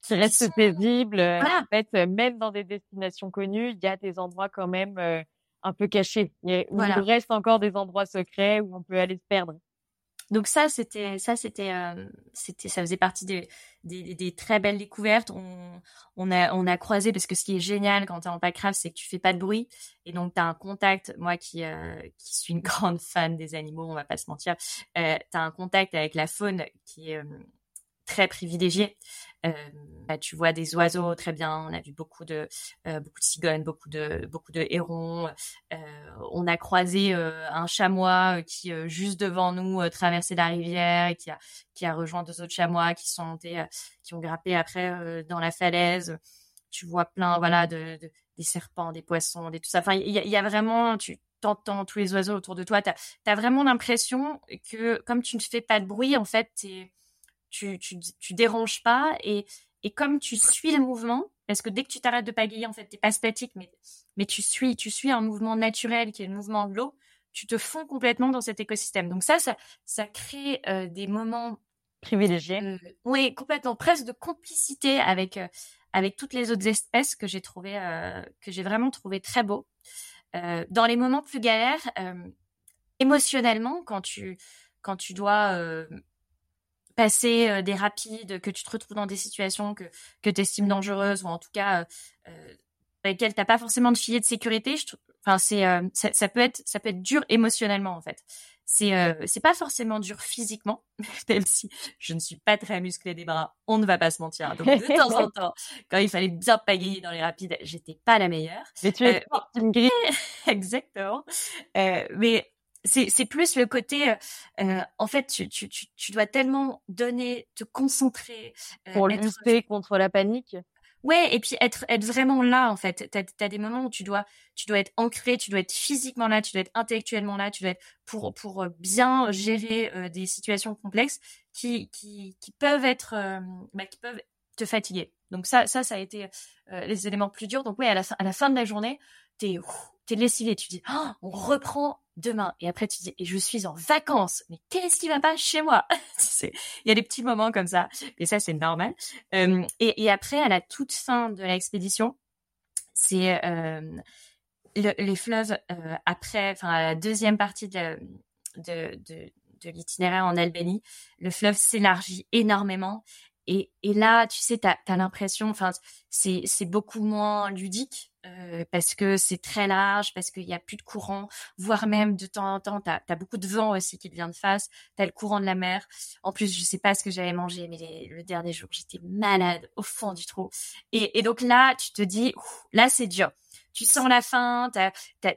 qui restent paisibles. En fait, même dans des destinations connues, il y a des endroits quand même euh, un peu cachés. Il, reste encore des endroits secrets où on peut aller se perdre. Donc ça, c'était ça, c'était euh, c'était ça faisait partie des, des, très belles découvertes. On, on a on a croisé parce que ce qui est génial quand t'es en packraft, c'est que tu fais pas de bruit et donc t'as un contact. Moi qui euh, qui suis une grande fan des animaux, on va pas se mentir, euh, t'as un contact avec la faune qui est euh, très privilégié. Euh, bah, tu vois des oiseaux très bien. On a vu beaucoup de euh, beaucoup de cigognes, beaucoup de beaucoup de hérons. Euh, on a croisé un chamois qui juste devant nous traversait la rivière et qui a qui a rejoint deux autres chamois qui sont montés, qui ont grimpé après dans la falaise. Tu vois plein voilà de, des serpents, des poissons, des tout ça. Enfin, il y a, y a, vraiment tu t'entends tous les oiseaux autour de toi. T'as as vraiment l'impression que comme tu ne fais pas de bruit, en fait, t'es tu, tu, tu déranges pas et, et comme tu suis le mouvement, parce que dès que tu t'arrêtes de pagayer, en fait, t'es pas statique, mais, mais tu suis, tu suis un mouvement naturel qui est le mouvement de l'eau, tu te fonds complètement dans cet écosystème. Donc ça, ça, ça crée euh, des moments privilégiés. Euh, oui, complètement, presque de complicité avec euh, avec toutes les autres espèces que j'ai trouvé que j'ai vraiment trouvé très beau. dans les moments plus galères, émotionnellement, quand tu quand tu dois passer euh, des rapides, que tu te retrouves dans des situations que, que tu estimes dangereuses ou en tout cas euh, euh, dans lesquelles tu n'as pas forcément de filet de sécurité, je enfin c'est ça, ça, peut être ça peut être dur émotionnellement en fait. C'est c'est pas forcément dur physiquement, même si je ne suis pas très musclée des bras, on ne va pas se mentir. Donc de temps en temps, quand il fallait bien pagayer dans les rapides, j'étais pas la meilleure. Mais tu es euh, Exactement. Euh, mais c'est plus le côté euh, euh, en fait tu, tu, tu, tu, dois tellement donner te concentrer euh, pour lutter contre la panique. Ouais et puis être être vraiment là en fait. T'as as des moments où tu dois tu dois être ancré tu dois être physiquement là tu dois être intellectuellement là tu dois être pour pour bien gérer des situations complexes qui qui qui peuvent être bah, qui peuvent te fatiguer. Donc ça ça ça a été les éléments plus durs. Donc ouais à la fin à la fin de la journée t'es t'es lessivé. Tu dis oh, on reprend demain. Et après, tu dis, et je suis en vacances. Mais qu'est-ce qui va pas chez moi? Il y a des petits moments comme ça. Et ça, c'est normal. Euh, et, après, à la toute fin de l'expédition, c'est euh, les fleuves euh, après, enfin, la deuxième partie de, de, de, de l'itinéraire en Albanie, le fleuve s'élargit énormément. Et, et là, tu sais, tu as, l'impression, enfin, c'est beaucoup moins ludique euh, parce que c'est très large, parce qu'il n'y a plus de courant, voire même de temps en temps, tu as, beaucoup de vent aussi qui te vient de face, tu as le courant de la mer. En plus, je sais pas ce que j'avais mangé, mais le dernier jour, j'étais malade au fond du trou. Et, et, donc là, tu te dis, là, c'est dur. Tu sens la fin,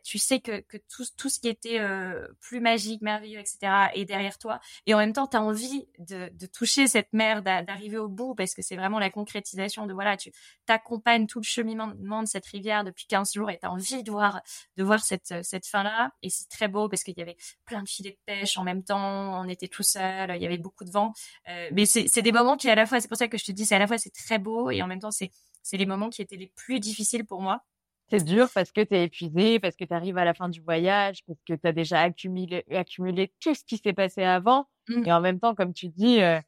tu sais que, que tout, tout ce qui était euh, plus magique, merveilleux, etc. est derrière toi. Et en même temps, tu as envie de, de, toucher cette mer, d'arriver au bout, parce que c'est vraiment la concrétisation de, voilà, tu t'accompagnes tout le cheminement de cette rivière depuis 15 jours et tu as envie de voir, de voir cette, cette fin-là. Et c'est très beau parce qu'il y avait plein de filets de pêche en même temps, on était tout seul, il y avait beaucoup de vent. Euh, mais c'est des moments qui, à la fois, c'est pour ça que je te dis, c'est à la fois, c'est très beau et en même temps, c'est les moments qui étaient les plus difficiles pour moi. C'est dur parce que tu es épuisé, parce que tu arrives à la fin du voyage, parce que tu as déjà accumulé, accumulé tout ce qui s'est passé avant. Mmh. Et en même temps, comme tu dis, euh,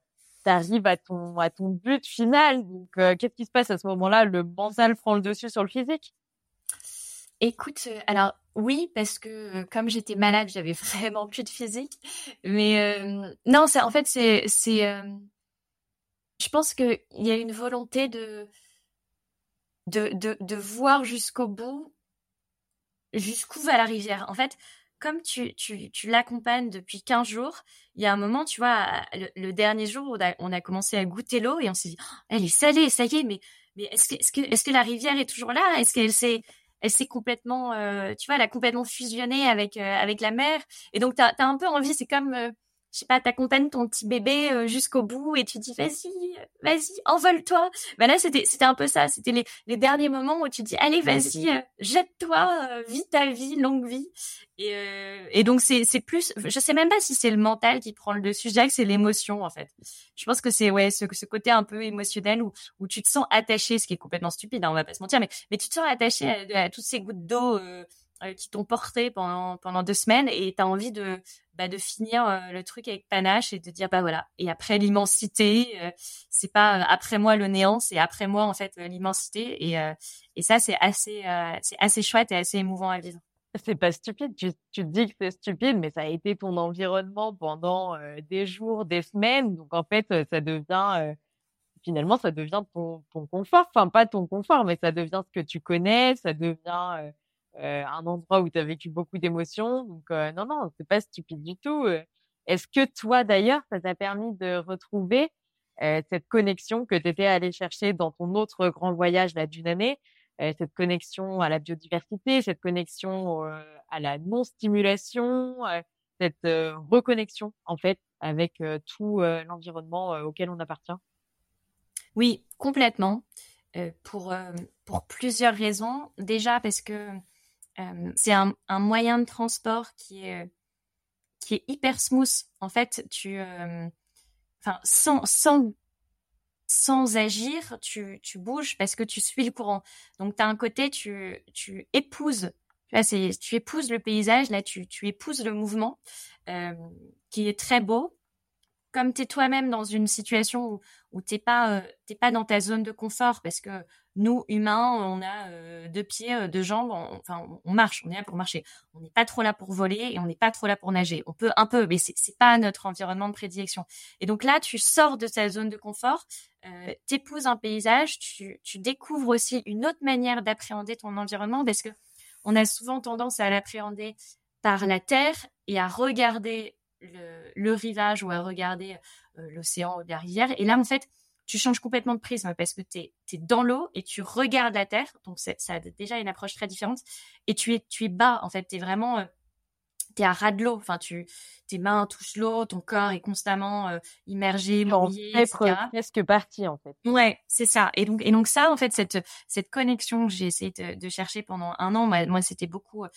tu arrives à ton, à ton but final. Donc, euh, qu'est-ce qui se passe à ce moment-là? Le mental prend le dessus sur le physique? Écoute, euh, alors oui, parce que comme j'étais malade, j'avais vraiment plus de physique. Mais non, c'est en fait, c'est, c'est, je pense qu'il y a une volonté de, de, de, de voir jusqu'au bout, jusqu'où va la rivière. En fait, comme tu, tu, tu l'accompagnes depuis 15 jours, il y a un moment, tu vois, le, dernier jour, on a, on a, commencé à goûter l'eau et on s'est dit, oh, elle est salée, ça y est, mais, mais est-ce que, est-ce que, est-ce que la rivière est toujours là? Est-ce qu'elle s'est, elle s'est complètement, euh, tu vois, elle a complètement fusionné avec, euh, avec la mer? Et donc, tu as, un peu envie, c'est comme, euh, je sais pas, t'accompagnes ton petit bébé euh, jusqu'au bout et tu dis vas-y, vas-y, envole-toi. Ben là, c'était c'était un peu ça. C'était les, les derniers moments où tu dis allez, vas-y, euh, jette-toi, euh, vis ta vie, longue vie. Et, et donc c'est c'est plus, je sais même pas si c'est le mental qui prend le dessus. Je dirais que c'est l'émotion en fait. Je pense que c'est ouais ce, ce côté un peu émotionnel où où tu te sens attaché, ce qui est complètement stupide, hein, on va pas se mentir, mais mais tu te sens attaché à, toutes ces gouttes d'eau. Qui t'ont porté pendant pendant deux semaines et tu as envie de bah, de finir euh, le truc avec panache et de dire bah voilà. Et après l'immensité euh, c'est pas euh, après moi le néant c'est après moi en fait l'immensité et et ça c'est assez c'est assez chouette et assez émouvant à vivre. C'est pas stupide. Tu, tu te dis que c'est stupide mais ça a été ton environnement pendant des jours des semaines. Donc en fait ça devient finalement ça devient ton ton confort. Enfin pas ton confort mais ça devient ce que tu connais ça devient euh, un endroit où tu as vécu beaucoup d'émotions. Donc euh, non, non, c'est pas stupide du tout. Euh. Est-ce que toi d'ailleurs, ça t'a permis de retrouver cette connexion que tu étais allé chercher dans ton autre grand voyage d'une année, cette connexion à la biodiversité, cette connexion à la non-stimulation, cette reconnexion en fait avec tout l'environnement auquel on appartient? Oui, complètement. pour pour plusieurs raisons. Déjà parce que euh, c'est un, un, moyen de transport qui est qui est hyper smooth. En fait, tu, euh, enfin, sans sans sans agir, tu, tu bouges parce que tu suis le courant. Donc, tu as un côté, tu, tu épouses, tu épouses le paysage, là, tu, tu épouses le mouvement, euh, qui est très beau. Comme tu es toi-même dans une situation où, où tu n'es pas, euh, pas dans ta zone de confort, parce que nous, humains, on a euh, deux pieds, euh, deux jambes, on, enfin, on marche, on est là pour marcher. On n'est pas trop là pour voler et on n'est pas trop là pour nager. On peut un peu, mais c'est, c'est pas notre environnement de prédilection. Et donc là, tu sors de ta zone de confort, euh, t'épouses un paysage, tu, tu découvres aussi une autre manière d'appréhender ton environnement parce que on a souvent tendance à l'appréhender par la terre et à regarder le, le rivage ou à regarder l'océan ou la rivière. Et là, en fait, tu changes complètement de prisme parce que tu es, dans l'eau et tu regardes la terre. Donc, ça a déjà une approche très différente. Et tu es, tu es bas, en fait. Tu es vraiment... Euh, tu es à ras de l'eau. Enfin, tu, tes mains touchent l'eau, ton corps est constamment euh, immergé, mouillé, etc. presque parti, en fait. Ouais, c'est ça. Et donc, et donc ça, en fait, cette, cette connexion que j'ai essayé de, de, chercher pendant un an, moi, moi c'était beaucoup euh,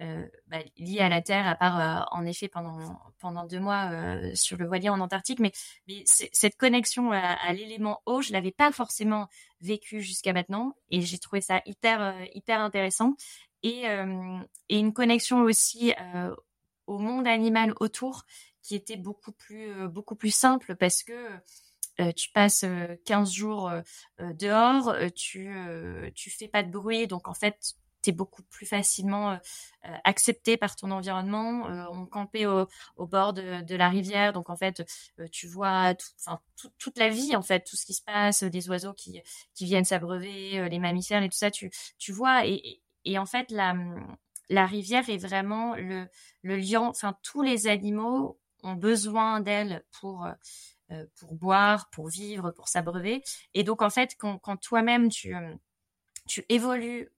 bah, lié à la Terre, à part euh, en effet pendant pendant deux mois euh, sur le voilier en Antarctique, mais, mais cette connexion à, l'élément eau, je l'avais pas forcément vécu jusqu'à maintenant, et j'ai trouvé ça hyper hyper intéressant. Et et une connexion aussi au monde animal autour qui était beaucoup plus beaucoup plus simple parce que tu passes 15 jours dehors, tu tu fais pas de bruit, donc en fait tu beaucoup plus facilement euh, euh, accepté par ton environnement. Euh, on campait au, bord de, la rivière, donc en fait, tu vois toute la vie, en fait, tout ce qui se passe, des oiseaux qui, qui viennent s'abreuver, les mammifères et tout ça, tu, tu vois. Et, et en fait, la, la rivière est vraiment le, le lien, enfin, tous les animaux ont besoin d'elle pour pour boire, pour vivre, pour s'abreuver. Et donc en fait, quand, quand toi-même tu tu évolues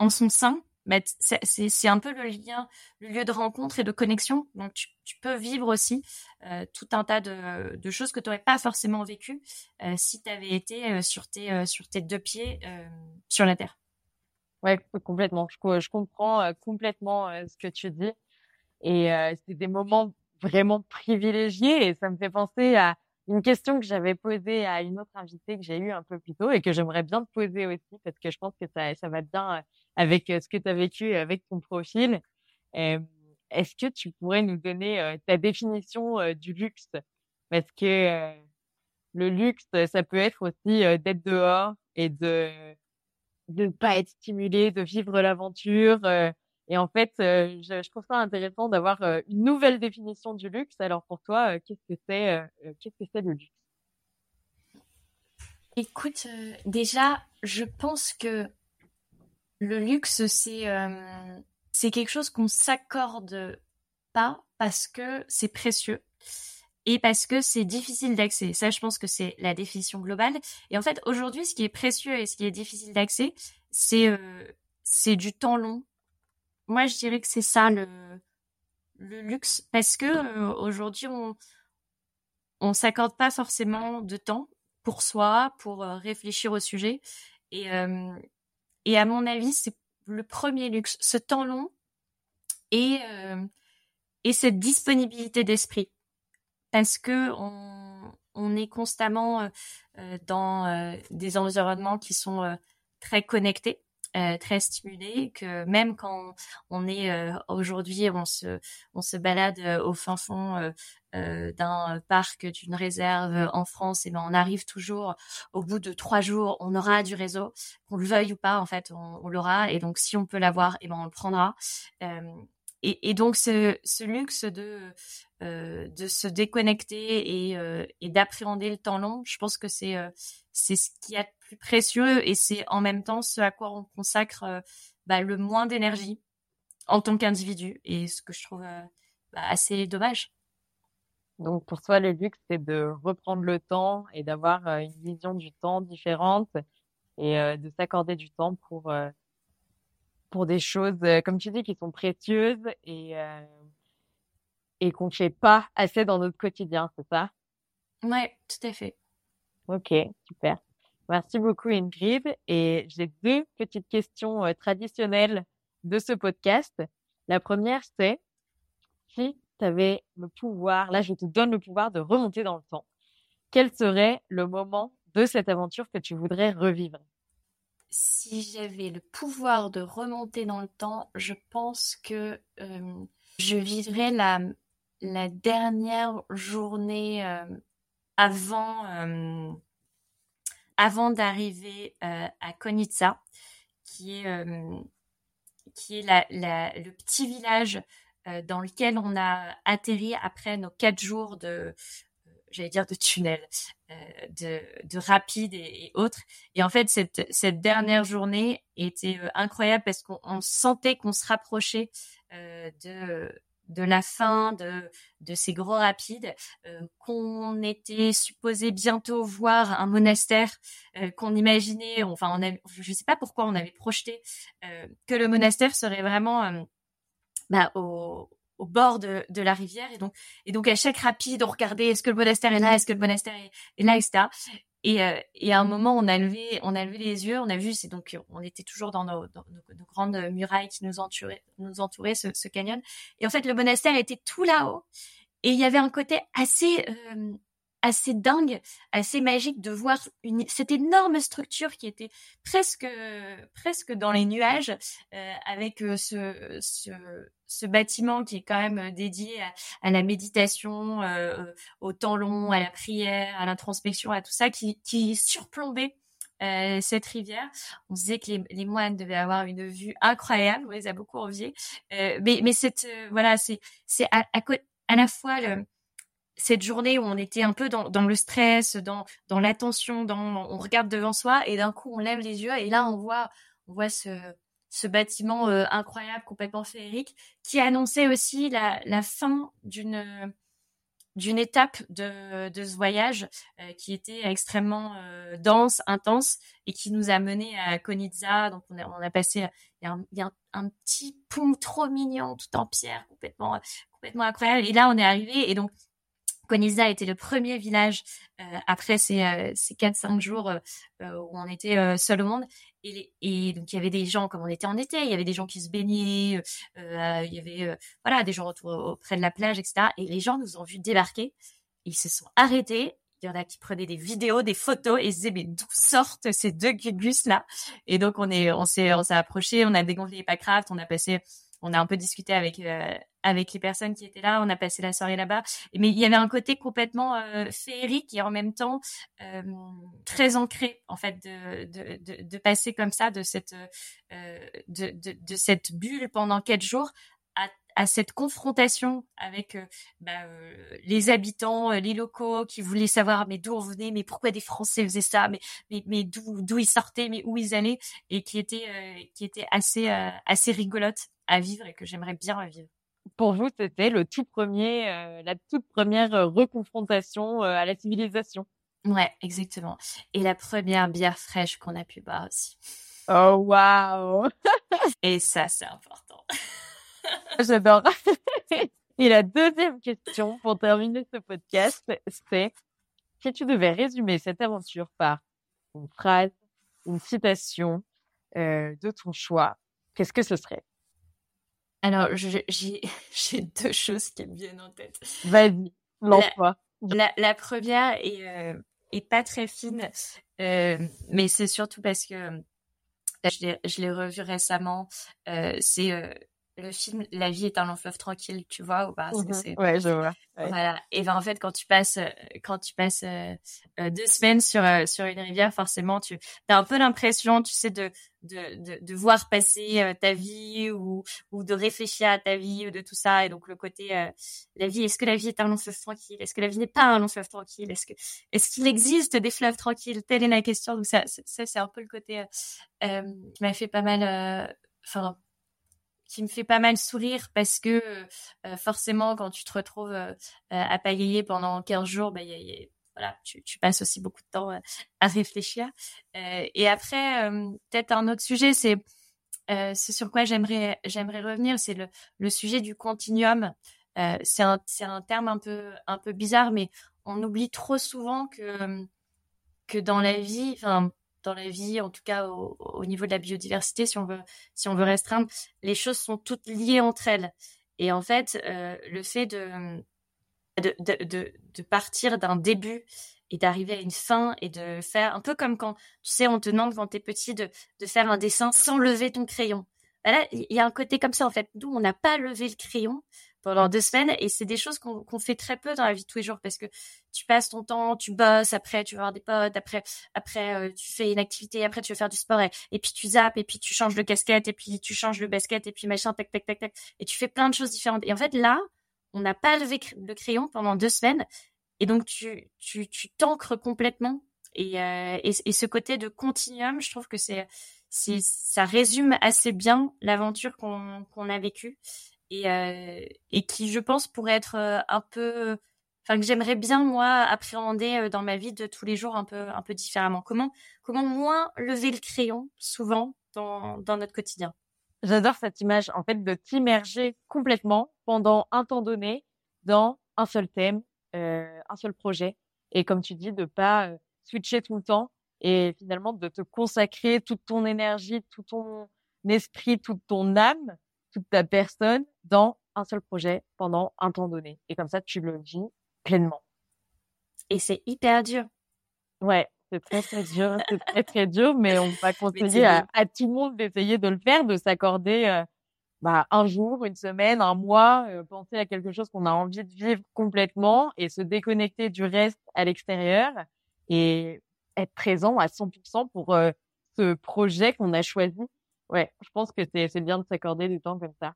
en son sein, bah, c'est un peu le lien, le lieu de rencontre et de connexion. Donc tu, peux vivre aussi euh, tout un tas de, choses que tu n'aurais pas forcément vécues euh, si tu avais été euh, sur, tes, sur tes deux pieds sur la terre. Ouais, complètement. Je, comprends complètement ce que tu dis. Et c'est des moments vraiment privilégiés et ça me fait penser à une question que j'avais posée à une autre invitée que j'ai eue un peu plus tôt et que j'aimerais bien te poser aussi parce que je pense que ça, ça va bien euh, avec ce que tu as vécu avec ton profil. Est-ce que tu pourrais nous donner ta définition du luxe? Parce que le luxe, ça peut être aussi d'être dehors et de ne pas être stimulé, de vivre l'aventure, et en fait, je, trouve ça intéressant d'avoir une nouvelle définition du luxe. Alors pour toi, qu'est-ce que c'est qu'est-ce que c'est le luxe? Écoute, déjà, je pense que le luxe, c'est c'est quelque chose qu'on s'accorde pas parce que c'est précieux et parce que c'est difficile d'accès. Ça, je pense que c'est la définition globale. Et en fait, aujourd'hui, ce qui est précieux et ce qui est difficile d'accès, c'est c'est du temps long, moi, je dirais que c'est ça le, le luxe, parce que euh, aujourd'hui, on on s'accorde pas forcément de temps pour soi, pour euh, réfléchir au sujet. Et, euh, et à mon avis, c'est le premier luxe, ce temps long et, et cette disponibilité d'esprit. Parce que on, on est constamment dans des environnements qui sont très connectés. Euh, très stimulé que même quand on est euh, aujourd'hui on se on se balade euh, au fin fond d'un parc d'une réserve en France et ben on arrive toujours au bout de trois jours on aura du réseau qu'on le veuille ou pas en fait on, l'aura. Et donc si on peut l'avoir et ben on le prendra et, et, donc ce, ce luxe de de se déconnecter et, et d'appréhender le temps long je pense que c'est c'est ce qui a plus précieux et c'est en même temps ce à quoi on consacre euh, bah, le moins d'énergie en tant qu'individu et ce que je trouve euh, bah, assez dommage. Donc pour toi, le luxe, c'est de reprendre le temps et d'avoir euh, une vision du temps différente et de s'accorder du temps pour pour des choses, comme tu dis, qui sont précieuses et et qu'on ne fait pas assez dans notre quotidien, c'est ça? Ouais, tout à fait. Ok, super. Merci beaucoup Ingrid. Et j'ai deux petites questions euh, traditionnelles de ce podcast. La première, c'est si tu avais le pouvoir, là je te donne le pouvoir de remonter dans le temps, quel serait le moment de cette aventure que tu voudrais revivre? Si j'avais le pouvoir de remonter dans le temps, je pense que euh, je vivrais la, dernière journée euh, avant avant d'arriver euh, à Konitsa, qui est, euh, qui est la, le petit village euh, dans lequel on a atterri après nos quatre jours de, j'allais dire de tunnel, de, de rapide et, autres. Et en fait, cette, cette dernière journée était incroyable parce qu'on sentait qu'on se rapprochait de de la fin de, de ces gros rapides, euh, qu'on était supposé bientôt voir un monastère, euh, qu'on imaginait, enfin, on avait, je ne sais pas pourquoi on avait projeté euh, que le monastère serait vraiment bah, au, au bord de, de, la rivière et donc et donc à chaque rapide on regardait est-ce que le monastère est là est-ce que le monastère est, est là etc et, euh, et à un moment, on a levé, on a levé les yeux, on a vu, c'est donc, on était toujours dans nos, dans nos, grandes murailles qui nous entouraient, nous entouraient ce, ce, canyon. Et en fait, le monastère était tout là-haut. Et il y avait un côté assez, euh, assez dingue, assez magique de voir une, cette énorme structure qui était presque, presque dans les nuages, euh, avec euh, ce, ce, ce, bâtiment qui est quand même dédié à, à la méditation, euh, au temps long, à la prière, à l'introspection, à tout ça, qui, qui surplombait euh, cette rivière. On disait que les, les, moines devaient avoir une vue incroyable. On les a beaucoup enviés. Euh, mais, mais cette, voilà, c'est, c'est à, à, à, la fois le, cette journée où on était un peu dans, le stress, dans, l'attention, on regarde devant soi et d'un coup on lève les yeux et là on voit ce, bâtiment euh, incroyable, complètement féerique, qui annonçait aussi la, fin d'une étape de, ce voyage euh, qui était extrêmement euh, dense, intense et qui nous a mené à Konitsa. Donc on a, passé, il y a, un, petit pont trop mignon, tout en pierre, complètement incroyable. Et là on est arrivé et donc Konitsa était le premier village euh, après ces, ces 4-5 jours où on était seul au monde. Et, et, donc il y avait des gens comme on était en été, il y avait des gens qui se baignaient, euh, il y avait euh, voilà des gens autour, auprès de la plage, etc. Et les gens nous ont vus débarquer, ils se sont arrêtés. Il y en a qui prenaient des vidéos, des photos et se disaient mais d'où sortent ces deux gugus là Et donc on est, on s'est, on s'est approché, on a dégonflé les packrafts, on a passé on a un peu discuté avec euh, avec les personnes qui étaient là, on a passé la soirée là-bas. Mais il y avait un côté complètement euh, féerique et en même temps euh, très ancré en fait de, de, de, de, passer comme ça de cette de, de, de cette bulle pendant quatre jours à, à cette confrontation avec bah, les habitants, les locaux qui voulaient savoir mais d'où on venait, mais pourquoi des Français faisaient ça, mais mais, mais d'où d'où ils sortaient, mais où ils allaient et qui était qui était assez assez rigolote à vivre et que j'aimerais bien revivre. Pour vous, c'était le tout premier, euh, la toute première euh, reconfrontation euh, à la civilisation. Ouais, exactement. Et la première bière fraîche qu'on a pu boire aussi. Oh waouh Et ça, c'est important. J'adore. Et la deuxième question pour terminer ce podcast, c'est si tu devais résumer cette aventure par une phrase, une citation euh, de ton choix, qu'est-ce que ce serait? Alors, j'ai deux choses qui me viennent en tête. Vas-y, lance-toi. La, la, première est, euh, est pas très fine, euh, mais c'est surtout parce que je l'ai revu récemment. Euh, c'est euh, le film La vie est un long fleuve tranquille, tu vois ou pas mmh Ouais, je vois. Voilà. Et ben en fait, quand tu passes, euh, quand tu passes euh, euh, deux semaines sur sur une rivière, forcément, tu as un peu l'impression, tu sais, de de, de, de voir passer ta vie ou ou de réfléchir à ta vie ou de tout ça. Et donc le côté la vie, est-ce que la vie est un long fleuve tranquille? Est-ce que la vie n'est pas un long fleuve tranquille? Est-ce que est-ce qu'il existe des fleuves tranquilles? Telle est la question. Donc ça, ça c'est un peu le côté qui m'a fait pas mal. Enfin qui me fait pas mal sourire parce que euh, forcément quand tu te retrouves euh, à pagayer pendant 15 jours, bah, y a, y a, voilà, tu, tu, passes aussi beaucoup de temps euh, à réfléchir. et après, peut-être un autre sujet, c'est c'est sur quoi j'aimerais j'aimerais revenir, c'est le, le sujet du continuum. c'est un c'est un terme un peu un peu bizarre, mais on oublie trop souvent que que dans la vie, enfin dans la vie, en tout cas au, au, niveau de la biodiversité, si on veut, si on veut restreindre, les choses sont toutes liées entre elles. Et en fait, euh, le fait de, de, de, partir d'un début et d'arriver à une fin et de faire un peu comme quand, tu sais, on te demande quand t'es petit de, de faire un dessin sans lever ton crayon. Il y a un côté comme ça, en fait. Nous, on n'a pas levé le crayon pendant deux semaines et c'est des choses qu'on qu'on fait très peu dans la vie de tous les jours parce que tu passes ton temps, tu bosses, après tu vas voir des potes, après après euh, tu fais une activité, après tu veux faire du sport et, puis tu zappes et puis tu changes de casquette et puis tu changes le basket et puis machin tac tac tac tac et tu fais plein de choses différentes et en fait là on n'a pas levé le crayon pendant deux semaines et donc tu tu tu t'ancres complètement et, euh, et, ce côté de continuum je trouve que c'est ça résume assez bien l'aventure qu'on qu'on a vécue et, euh, et qui, je pense, pourrait être euh, un peu, enfin que j'aimerais bien moi appréhender euh, dans ma vie de tous les jours un peu, un peu différemment. Comment, comment moins lever le crayon souvent dans, dans notre quotidien? J'adore cette image, en fait, de t'immerger complètement pendant un temps donné dans un seul thème, euh, un seul projet, et comme tu dis, de pas switcher tout le temps et finalement de te consacrer toute ton énergie, tout ton esprit, toute ton âme toute ta personne dans un seul projet pendant un temps donné. Et comme ça, tu le vis pleinement. Et c'est hyper dur. Ouais, c'est très très dur, c'est très très dur, mais on va conseiller à, à, tout le monde d'essayer de le faire, de s'accorder euh, bah, un jour, une semaine, un mois, euh, penser à quelque chose qu'on a envie de vivre complètement et se déconnecter du reste à l'extérieur et être présent à 100% pour euh, ce projet qu'on a choisi ouais, je pense que c'est bien de s'accorder du temps comme ça.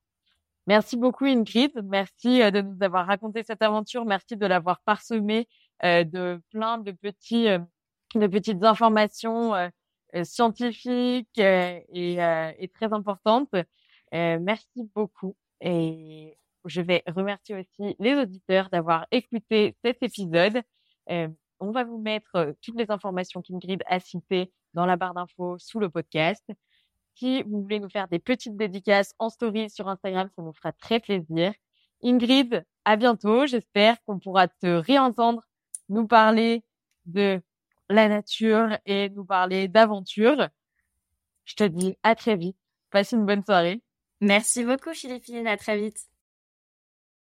Merci beaucoup Ingrid, merci euh, de nous avoir raconté cette aventure, merci de l'avoir parsemé euh, de plein de petits euh, de petites informations scientifiques et, et, très importantes. merci beaucoup et je vais remercier aussi les auditeurs d'avoir écouté cet épisode. On va vous mettre toutes les informations qu'Ingrid a citées dans la barre d'infos sous le podcast. Si vous voulez nous faire des petites dédicaces en story sur Instagram, ça nous fera très plaisir. Ingrid, à bientôt. J'espère qu'on pourra te réentendre nous parler de la nature et nous parler d'aventure. Je te dis à très vite. Passe une bonne soirée. Merci beaucoup, Philippine. À très vite.